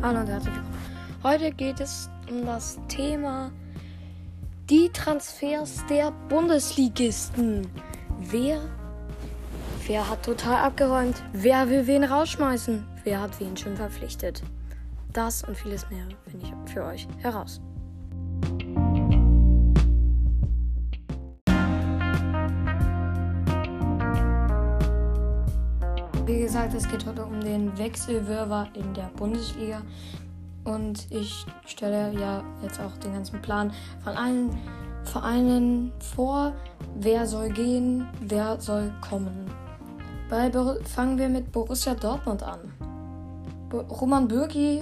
Hallo und herzlich willkommen. Heute geht es um das Thema die Transfers der Bundesligisten. Wer, wer hat total abgeräumt? Wer will wen rausschmeißen? Wer hat wen schon verpflichtet? Das und vieles mehr finde ich für euch heraus. Gesagt, es geht heute um den Wechselwirrwarr in der Bundesliga. Und ich stelle ja jetzt auch den ganzen Plan von allen Vereinen vor. Wer soll gehen, wer soll kommen. Bei fangen wir mit Borussia Dortmund an. Roman Bürki,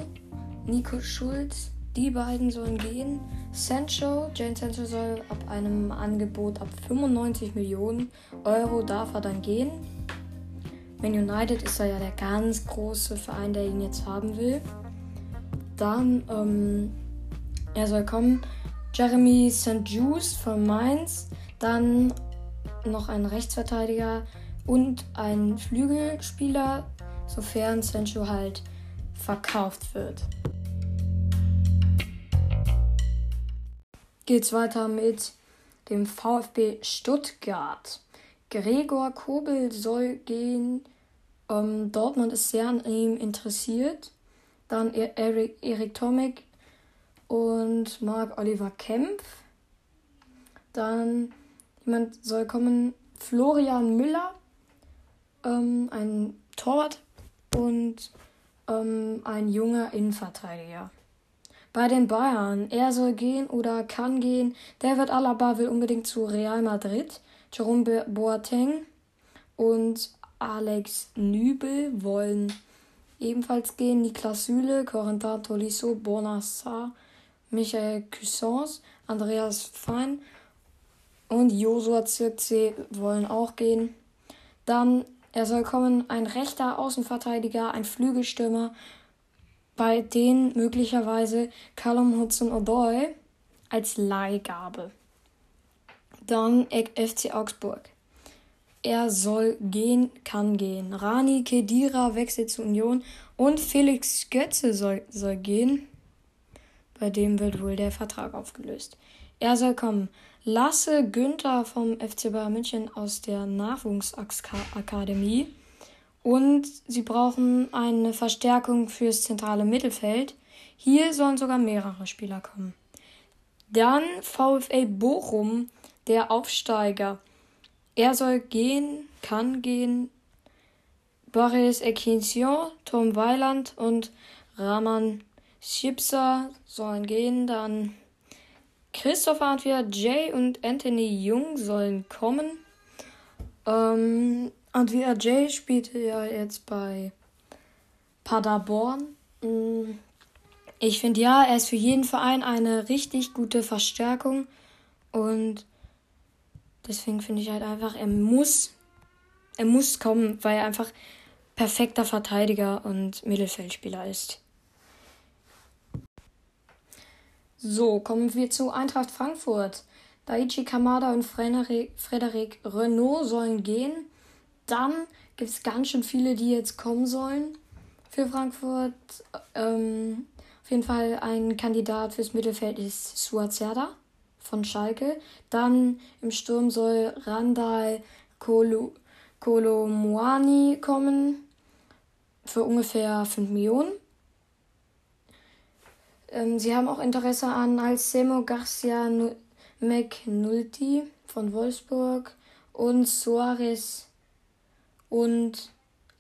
Nico Schulz, die beiden sollen gehen. Sancho, Jane Sancho soll ab einem Angebot ab 95 Millionen Euro darf er dann gehen. Man United ist ja der ganz große Verein, der ihn jetzt haben will. Dann, ähm, er soll kommen. Jeremy St. Just von Mainz. Dann noch ein Rechtsverteidiger und ein Flügelspieler, sofern Sancho halt verkauft wird. Geht's weiter mit dem VfB Stuttgart. Gregor Kobel soll gehen. Ähm, Dortmund ist sehr an ihm interessiert. Dann Erik, Erik Tomek und Marc Oliver Kempf. Dann jemand soll kommen, Florian Müller, ähm, ein Torwart und ähm, ein junger Innenverteidiger. Bei den Bayern, er soll gehen oder kann gehen. David Alaba will unbedingt zu Real Madrid. Jerome Boateng und Alex Nübel wollen ebenfalls gehen. Niklas Süle, Corentin Tolisso, Bonassar, Michael Cussons, Andreas Fein und Josua Zirkzee wollen auch gehen. Dann, er soll kommen, ein rechter Außenverteidiger, ein Flügelstürmer, bei denen möglicherweise Callum Hudson-Odoi als Leihgabe. Dann FC Augsburg. Er soll gehen, kann gehen. Rani Kedira wechselt zu Union und Felix Götze soll, soll gehen. Bei dem wird wohl der Vertrag aufgelöst. Er soll kommen. Lasse Günther vom FC Bayern München aus der Nachwuchsakademie. Und sie brauchen eine Verstärkung fürs zentrale Mittelfeld. Hier sollen sogar mehrere Spieler kommen. Dann VfL Bochum der Aufsteiger. Er soll gehen, kann gehen. Boris Ekinsion, Tom Weiland und Raman Schipser sollen gehen. Dann Christopher Antwer, Jay und Anthony Jung sollen kommen. Ähm, Antwer Jay spielte ja jetzt bei Paderborn. Mm, ich finde ja, er ist für jeden Verein eine richtig gute Verstärkung. Und Deswegen finde ich halt einfach, er muss, er muss kommen, weil er einfach perfekter Verteidiger und Mittelfeldspieler ist. So, kommen wir zu Eintracht Frankfurt. Daichi Kamada und Frederik Renault sollen gehen. Dann gibt es ganz schön viele, die jetzt kommen sollen für Frankfurt. Ähm, auf jeden Fall ein Kandidat fürs Mittelfeld ist Suazerda von Schalke. Dann im Sturm soll Randall Kolo, Kolomuani kommen für ungefähr 5 Millionen. Ähm, sie haben auch Interesse an Alcemo Garcia McNulty von Wolfsburg und Soares und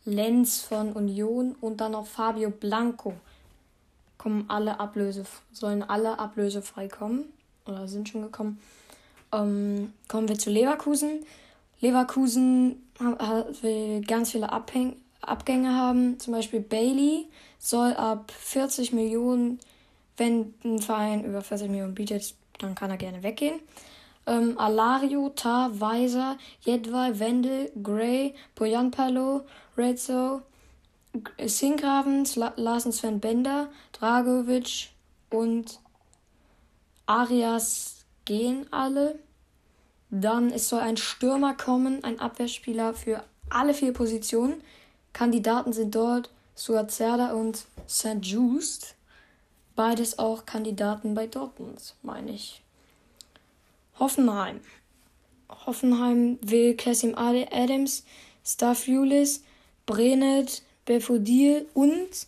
Lenz von Union und dann noch Fabio Blanco kommen alle Ablöse sollen alle ablösefrei kommen oder sind schon gekommen. Ähm, kommen wir zu Leverkusen. Leverkusen will ganz viele Abhäng Abgänge haben. Zum Beispiel Bailey soll ab 40 Millionen, wenn ein Verein über 40 Millionen bietet, dann kann er gerne weggehen. Ähm, Alario, Tar, Weiser, Jedwai, Wendel, Gray, Bojanpalo, Rezzo, Sinkravens, Larsen Sven Bender, Dragovic und Arias gehen alle. Dann es soll ein Stürmer kommen, ein Abwehrspieler für alle vier Positionen. Kandidaten sind dort Suazerda und St. Just. Beides auch Kandidaten bei Dortmund, meine ich. Hoffenheim. Hoffenheim will Cassim Adams, Starfulis, Brenet, Belfodil und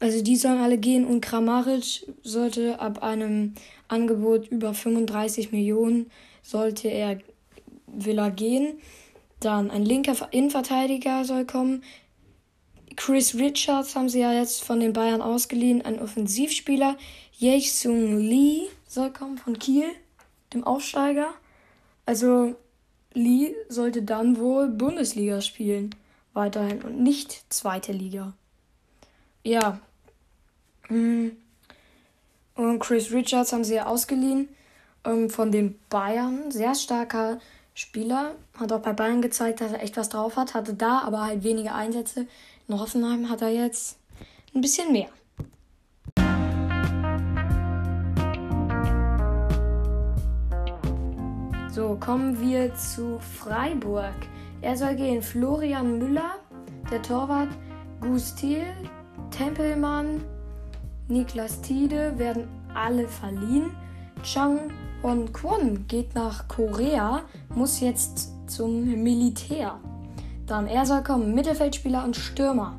also die sollen alle gehen und Kramaric sollte ab einem Angebot über 35 Millionen sollte er will er gehen. Dann ein linker Innenverteidiger soll kommen. Chris Richards haben sie ja jetzt von den Bayern ausgeliehen, ein Offensivspieler. Jae-Sung Lee soll kommen von Kiel, dem Aufsteiger. Also Lee sollte dann wohl Bundesliga spielen, weiterhin und nicht zweite Liga. Ja. Hm. Und Chris Richards haben sie ja ausgeliehen ähm, von den Bayern. Sehr starker Spieler. Hat auch bei Bayern gezeigt, dass er echt was drauf hat. Hatte da aber halt weniger Einsätze. In Hoffenheim hat er jetzt ein bisschen mehr. So, kommen wir zu Freiburg. Er soll gehen Florian Müller, der Torwart, Gustil, Tempelmann, Niklas Tiede werden alle verliehen. Chang Hon Kwon geht nach Korea, muss jetzt zum Militär. Dann er soll kommen, Mittelfeldspieler und Stürmer.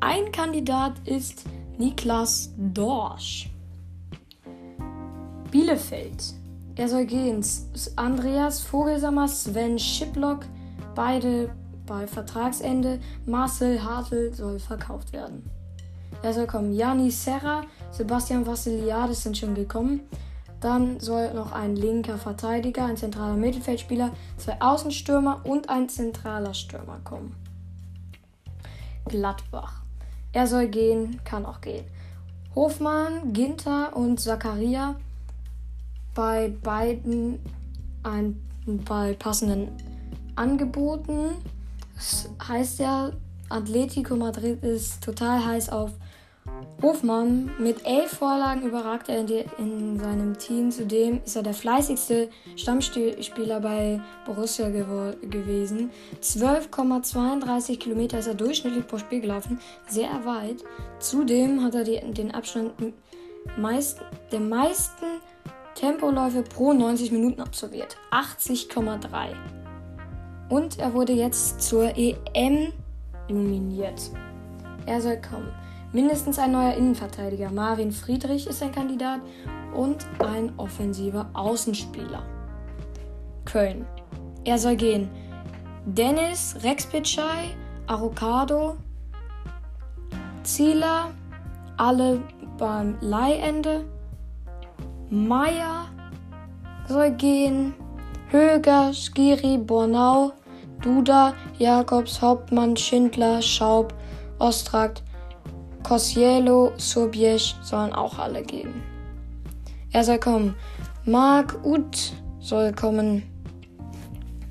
Ein Kandidat ist Niklas Dorsch. Bielefeld. Er soll gehen. Andreas Vogelsammer, Sven Schiplock, beide bei Vertragsende. Marcel Hartl soll verkauft werden. Er soll kommen. Jani Serra, Sebastian Vassiliades sind schon gekommen. Dann soll noch ein linker Verteidiger, ein zentraler Mittelfeldspieler, zwei Außenstürmer und ein zentraler Stürmer kommen. Gladbach. Er soll gehen, kann auch gehen. Hofmann, Ginter und Zakaria bei beiden ein, bei passenden Angeboten. Das heißt ja, Atletico Madrid ist total heiß auf Hofmann. Mit elf Vorlagen überragt er in, seinem Team. Zudem ist er der fleißigste Stammspieler bei Borussia gewesen. 12,32 Kilometer ist er durchschnittlich pro Spiel gelaufen. Sehr weit. Zudem hat er die, den Abstand meist, der meisten Tempoläufe pro 90 Minuten absolviert. 80,3. Und er wurde jetzt zur EM nominiert. Er soll kommen. Mindestens ein neuer Innenverteidiger. Marvin Friedrich ist ein Kandidat und ein offensiver Außenspieler. Köln. Er soll gehen. Dennis Rexpitschei, Arocado, Zieler, alle beim Leihende. Meier soll gehen. Höger, Skiri, Bornau, Duda, Jakobs, Hauptmann, Schindler, Schaub, Ostrakt, Kosielo, Sobiesch sollen auch alle gehen. Er soll kommen. Mark Ut soll kommen.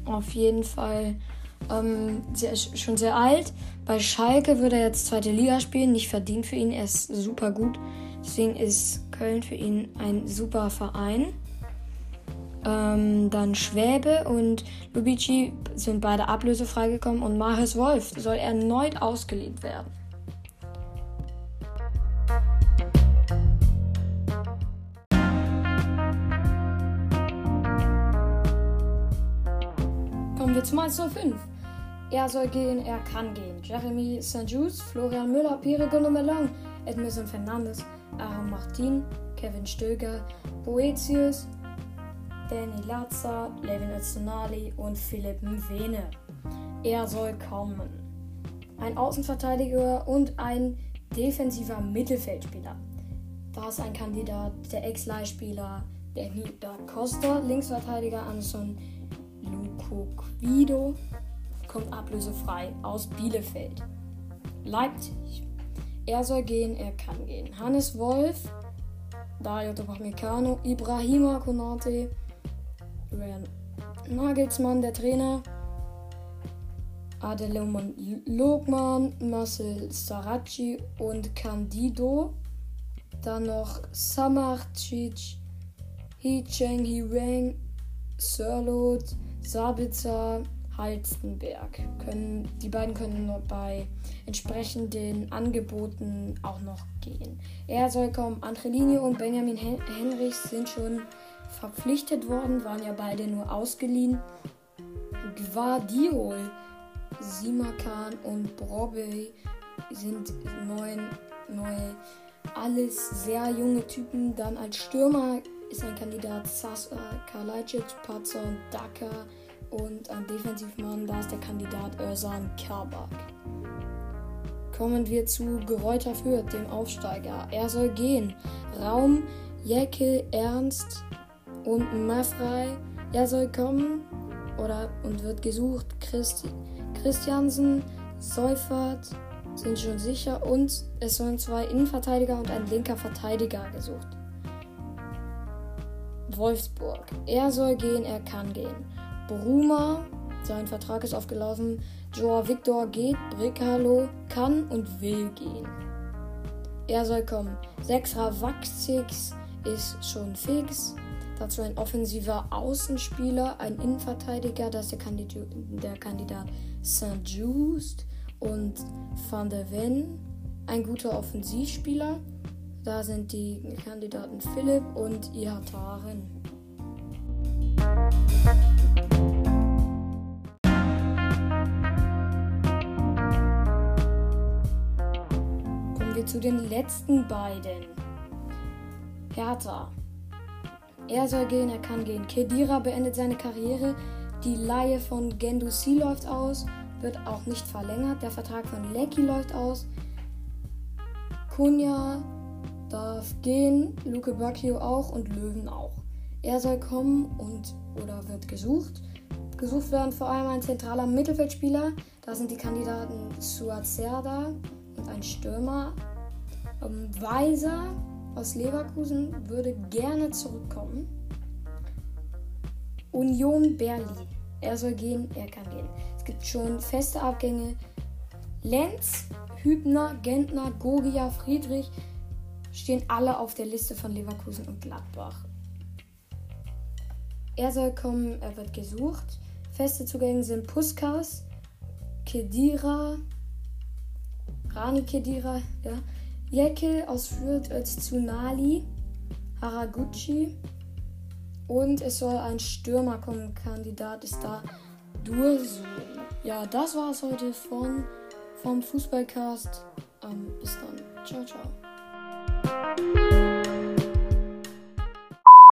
Auf jeden Fall. Ähm, ist schon sehr alt. Bei Schalke würde er jetzt zweite Liga spielen. Nicht verdient für ihn. Er ist super gut. Deswegen ist Köln für ihn ein super Verein. Ähm, dann Schwäbe und Lubici sind beide ablösefrei gekommen und Marius Wolf soll erneut ausgeliehen werden. Kommen wir zum 105. Er soll gehen, er kann gehen. Jeremy St. Just, Florian Müller, Pierre Gundogan, Edmison Fernandes, Aaron Martin, Kevin Stöger, Boetius, Danny Lazza, Levin Öztunali und Philipp Mwene. Er soll kommen. Ein Außenverteidiger und ein defensiver Mittelfeldspieler. Da ist ein Kandidat, der Ex-Leihspieler Danny da Costa, Linksverteidiger Anson Lukoquido, kommt ablösefrei aus Bielefeld. Leipzig. Er soll gehen, er kann gehen. Hannes Wolf, Dario Topamecano, Ibrahima Konate, Ryan Nagelsmann, der Trainer, Adelomon Logman, Marcel Saracchi und Candido. Dann noch Samarcic, He Cheng He Wang, Sirlot, Sabitzer, Halstenberg. Können, die beiden können bei entsprechenden Angeboten auch noch gehen. Er soll kommen. Angelini und Benjamin Hen Henrichs sind schon verpflichtet worden, waren ja beide nur ausgeliehen. Guardiol, Simakan und Brobbey sind neun, neue, alles sehr junge Typen. Dann als Stürmer ist ein Kandidat Sasa, Kalajdzic, Patzer und Daka. Und ein Defensivmann, da ist der Kandidat Özan Kabak. Kommen wir zu Geräuter Fürth, dem Aufsteiger. Er soll gehen. Raum, Jecke, Ernst und Mafrei. Er soll kommen oder und wird gesucht. Christi, Christiansen, Seufert sind schon sicher und es sollen zwei Innenverteidiger und ein linker Verteidiger gesucht. Wolfsburg. Er soll gehen, er kann gehen. Bruma, sein Vertrag ist aufgelaufen. Joa Victor geht, Bricalo kann und will gehen. Er soll kommen. Sechser Waxix ist schon fix. Dazu ein offensiver Außenspieler, ein Innenverteidiger, das ist der Kandidat, der Kandidat Saint-Just und Van der Ven, ein guter Offensivspieler. Da sind die Kandidaten Philipp und Ihataren. Kommen wir zu den letzten beiden. Hertha. Er soll gehen, er kann gehen. Kedira beendet seine Karriere. Die Laie von Gendusi läuft aus, wird auch nicht verlängert. Der Vertrag von Lecky läuft aus. Kunja darf gehen, Luke Bacchio auch und Löwen auch. Er soll kommen und oder wird gesucht. Gesucht werden vor allem ein zentraler Mittelfeldspieler. Da sind die Kandidaten Suat Serda und ein Stürmer. Ähm, Weiser aus Leverkusen würde gerne zurückkommen. Union Berlin. Er soll gehen, er kann gehen. Es gibt schon feste Abgänge. Lenz, Hübner, Gentner, Gogia, Friedrich stehen alle auf der Liste von Leverkusen und Gladbach. Er soll kommen, er wird gesucht. Feste Zugänge sind Puskas, Kedira, Rani Kedira, ja, Jekyll aus Fürth als Tsunali, Haraguchi und es soll ein Stürmer kommen. Kandidat ist da Dursun. Ja, das war es heute von, vom Fußballcast. Ähm, bis dann. Ciao, ciao. Thank you.